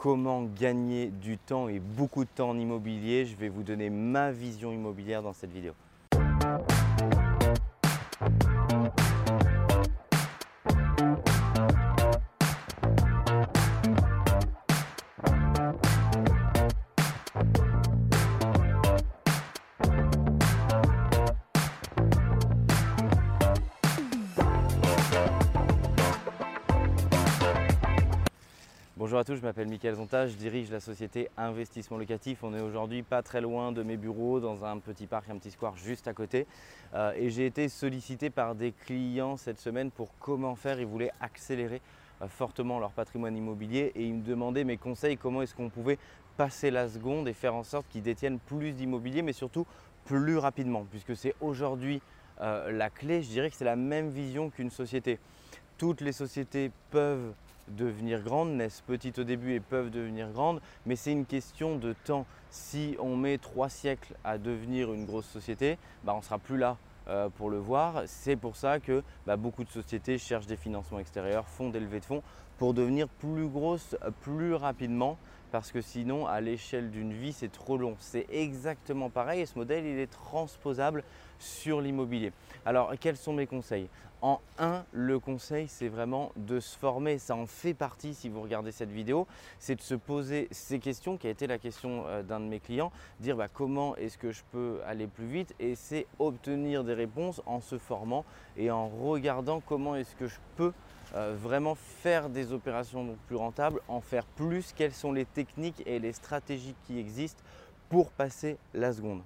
comment gagner du temps et beaucoup de temps en immobilier. Je vais vous donner ma vision immobilière dans cette vidéo. Bonjour à tous, je m'appelle Mickaël Zonta, je dirige la société Investissement Locatif. On est aujourd'hui pas très loin de mes bureaux, dans un petit parc, un petit square juste à côté. Euh, et j'ai été sollicité par des clients cette semaine pour comment faire. Ils voulaient accélérer euh, fortement leur patrimoine immobilier et ils me demandaient mes conseils, comment est-ce qu'on pouvait passer la seconde et faire en sorte qu'ils détiennent plus d'immobilier, mais surtout plus rapidement, puisque c'est aujourd'hui euh, la clé. Je dirais que c'est la même vision qu'une société. Toutes les sociétés peuvent devenir grandes, naissent petites au début et peuvent devenir grandes, mais c'est une question de temps. Si on met trois siècles à devenir une grosse société, bah, on ne sera plus là euh, pour le voir. C'est pour ça que bah, beaucoup de sociétés cherchent des financements extérieurs, font des levées de fonds pour devenir plus grosses plus rapidement parce que sinon à l'échelle d'une vie c'est trop long. C'est exactement pareil et ce modèle il est transposable sur l'immobilier. Alors quels sont mes conseils? En un, le conseil c'est vraiment de se former, ça en fait partie si vous regardez cette vidéo, c'est de se poser ces questions qui a été la question euh, d'un de mes clients, dire bah, comment est-ce que je peux aller plus vite? Et c'est obtenir des réponses en se formant et en regardant comment est-ce que je peux euh, vraiment faire des opérations plus rentables, en faire plus, quelles sont les techniques et les stratégies qui existent pour passer la seconde?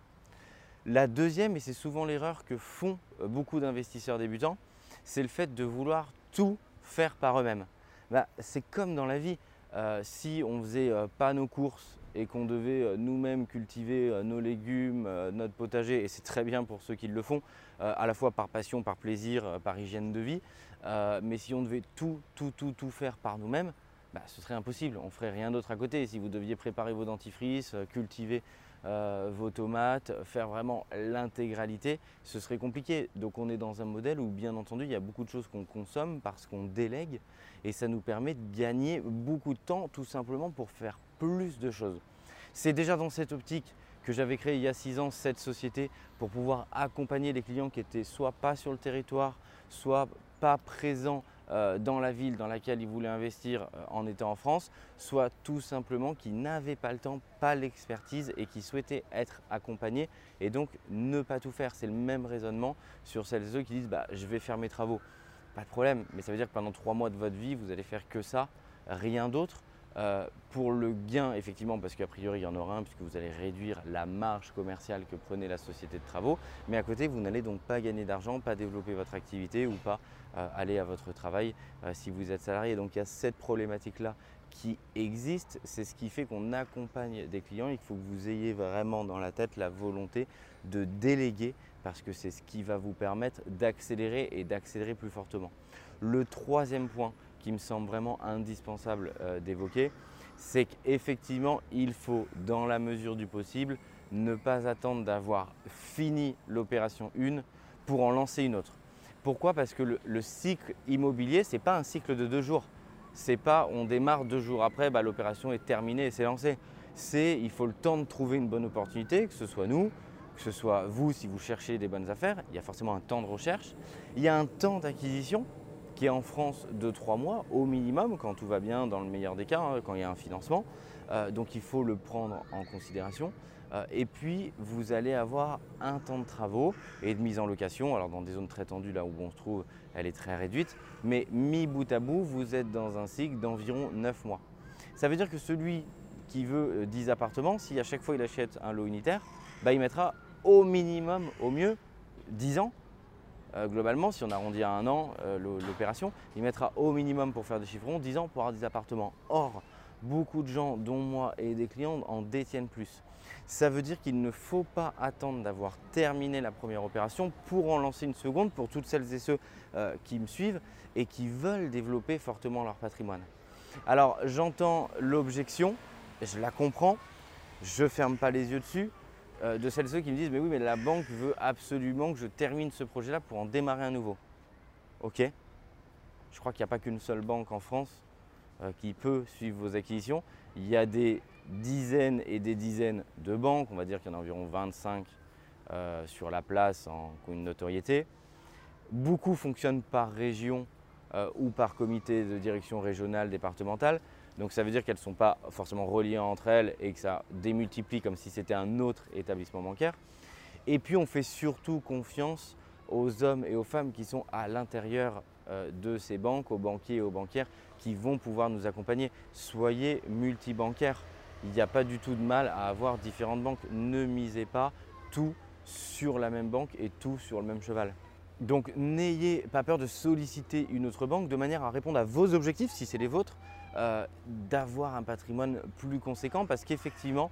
La deuxième, et c'est souvent l'erreur que font euh, beaucoup d'investisseurs débutants, c'est le fait de vouloir tout faire par eux-mêmes. Bah, c'est comme dans la vie. Euh, si on ne faisait pas nos courses et qu'on devait nous-mêmes cultiver nos légumes, notre potager, et c'est très bien pour ceux qui le font, à la fois par passion, par plaisir, par hygiène de vie, euh, mais si on devait tout, tout, tout, tout faire par nous-mêmes, bah, ce serait impossible. On ferait rien d'autre à côté. Si vous deviez préparer vos dentifrices, euh, cultiver euh, vos tomates, faire vraiment l'intégralité, ce serait compliqué. Donc on est dans un modèle où bien entendu il y a beaucoup de choses qu'on consomme parce qu'on délègue et ça nous permet de gagner beaucoup de temps tout simplement pour faire plus de choses. C'est déjà dans cette optique que j'avais créé il y a six ans cette société pour pouvoir accompagner les clients qui étaient soit pas sur le territoire, soit pas présents dans la ville dans laquelle ils voulaient investir euh, en étant en France, soit tout simplement qui n'avaient pas le temps, pas l'expertise et qui souhaitaient être accompagnés et donc ne pas tout faire. C'est le même raisonnement sur celles et ceux qui disent bah, je vais faire mes travaux. Pas de problème, mais ça veut dire que pendant trois mois de votre vie, vous allez faire que ça, rien d'autre. Euh, pour le gain, effectivement, parce qu'a priori il y en aura un, puisque vous allez réduire la marge commerciale que prenait la société de travaux, mais à côté, vous n'allez donc pas gagner d'argent, pas développer votre activité ou pas euh, aller à votre travail euh, si vous êtes salarié. Donc il y a cette problématique-là qui existe, c'est ce qui fait qu'on accompagne des clients. Il faut que vous ayez vraiment dans la tête la volonté de déléguer parce que c'est ce qui va vous permettre d'accélérer et d'accélérer plus fortement. Le troisième point qui me semble vraiment indispensable euh, d'évoquer, c'est qu'effectivement, il faut, dans la mesure du possible, ne pas attendre d'avoir fini l'opération 1 pour en lancer une autre. Pourquoi? Parce que le, cycle immobilier, ce n'est pas un cycle de deux jours. C'est pas on démarre deux jours après, bah, l'opération est terminée et c'est lancé. C'est il faut le temps de trouver une bonne opportunité, que ce soit nous, que ce soit vous si vous cherchez des bonnes affaires, il y a forcément un temps de recherche, il y a un temps d'acquisition qui est en France de 3 mois au minimum, quand tout va bien, dans le meilleur des cas, hein, quand il y a un financement. Euh, donc il faut le prendre en considération. Euh, et puis vous allez avoir un temps de travaux et de mise en location. Alors dans des zones très tendues, là où on se trouve, elle est très réduite. Mais mis bout à bout, vous êtes dans un cycle d'environ 9 mois. Ça veut dire que celui qui veut 10 euh, appartements, si à chaque fois il achète un lot unitaire, bah, il mettra au minimum, au mieux, 10 ans euh, globalement, si on arrondit à un an euh, l'opération, il mettra au minimum pour faire des chiffrons 10 ans pour avoir des appartements. Or, beaucoup de gens, dont moi et des clients, en détiennent plus. Ça veut dire qu'il ne faut pas attendre d'avoir terminé la première opération pour en lancer une seconde pour toutes celles et ceux euh, qui me suivent et qui veulent développer fortement leur patrimoine. Alors j'entends l'objection, je la comprends, je ferme pas les yeux dessus, euh, de celles ceux qui me disent mais oui mais la banque veut absolument que je termine ce projet-là pour en démarrer un nouveau. Ok Je crois qu'il n'y a pas qu'une seule banque en France euh, qui peut suivre vos acquisitions Il y a des dizaines et des dizaines de banques, on va dire qu'il y en a environ 25 euh, sur la place en une notoriété. Beaucoup fonctionnent par région euh, ou par comité de direction régionale, départementale. Donc ça veut dire qu'elles ne sont pas forcément reliées entre elles et que ça démultiplie comme si c'était un autre établissement bancaire. Et puis on fait surtout confiance aux hommes et aux femmes qui sont à l'intérieur euh, de ces banques, aux banquiers et aux banquières qui vont pouvoir nous accompagner. Soyez multibancaires. Il n'y a pas du tout de mal à avoir différentes banques. Ne misez pas tout sur la même banque et tout sur le même cheval. Donc n'ayez pas peur de solliciter une autre banque de manière à répondre à vos objectifs, si c'est les vôtres, euh, d'avoir un patrimoine plus conséquent parce qu'effectivement,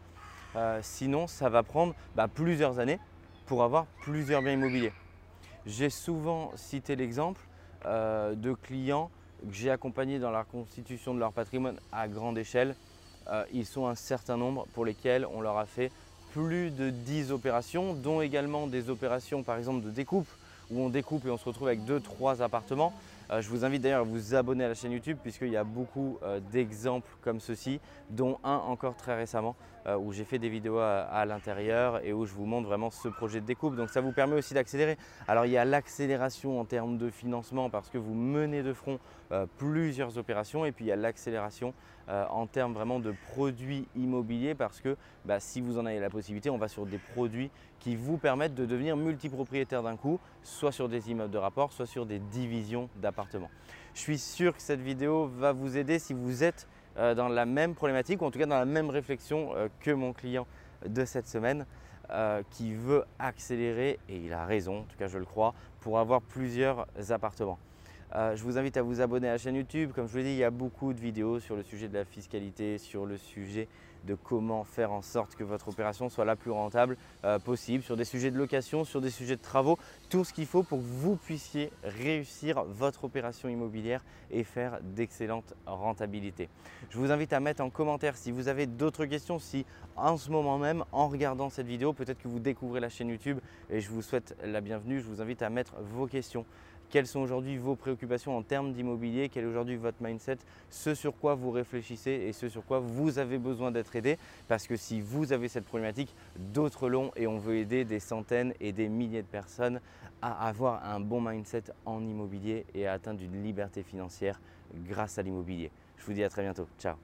euh, sinon ça va prendre bah, plusieurs années pour avoir plusieurs biens immobiliers. J'ai souvent cité l'exemple euh, de clients que j'ai accompagnés dans la constitution de leur patrimoine à grande échelle. ils sont un certain nombre pour lesquels on leur a fait plus de 10 opérations, dont également des opérations par exemple de découpe où on découpe et on se retrouve avec 2-3 appartements. Euh, je vous invite d'ailleurs à vous abonner à la chaîne YouTube puisqu'il y a beaucoup euh, d'exemples comme ceci, dont un encore très récemment euh, où j'ai fait des vidéos à, l'intérieur et où je vous montre vraiment ce projet de découpe. Donc ça vous permet aussi d'accélérer. Alors il y a l'accélération en termes de financement parce que vous menez de front plusieurs opérations et puis il y a l'accélération en termes vraiment de produits immobiliers parce que bah, si vous en avez la possibilité, on va sur des produits qui vous permettent de devenir multipropriétaire d'un coup, soit sur des immeubles de rapport, soit sur des divisions d'appartements. Je suis sûr que cette vidéo va vous aider si vous êtes euh, dans la même problématique, ou en tout cas dans la même réflexion euh, que mon client de cette semaine, euh, qui veut accélérer, et il a raison, en tout cas je le crois, pour avoir plusieurs appartements. Je vous invite à vous abonner à la chaîne YouTube. Comme je vous l'ai dit, il y a beaucoup de vidéos sur le sujet de la fiscalité, sur le sujet de comment faire en sorte que votre opération soit la plus rentable euh, possible, sur des sujets de location, sur des sujets de travaux, tout ce qu'il faut pour que vous puissiez réussir votre opération immobilière et faire d'excellentes rentabilités. Je vous invite à mettre en commentaire si vous avez d'autres questions, si en ce moment même, en regardant cette vidéo, peut-être que vous découvrez la chaîne YouTube et je vous souhaite la bienvenue. Je vous invite à mettre vos questions quelles sont aujourd'hui vos préoccupations en termes d'immobilier, quel est aujourd'hui votre mindset, ce sur quoi vous réfléchissez et ce sur quoi vous avez besoin d'être aidé? Parce que si vous avez cette problématique, d'autres l'ont et on veut aider des centaines et des milliers de personnes à avoir un bon mindset en immobilier et à atteindre une liberté financière grâce à l'immobilier. Je vous dis à très bientôt. Ciao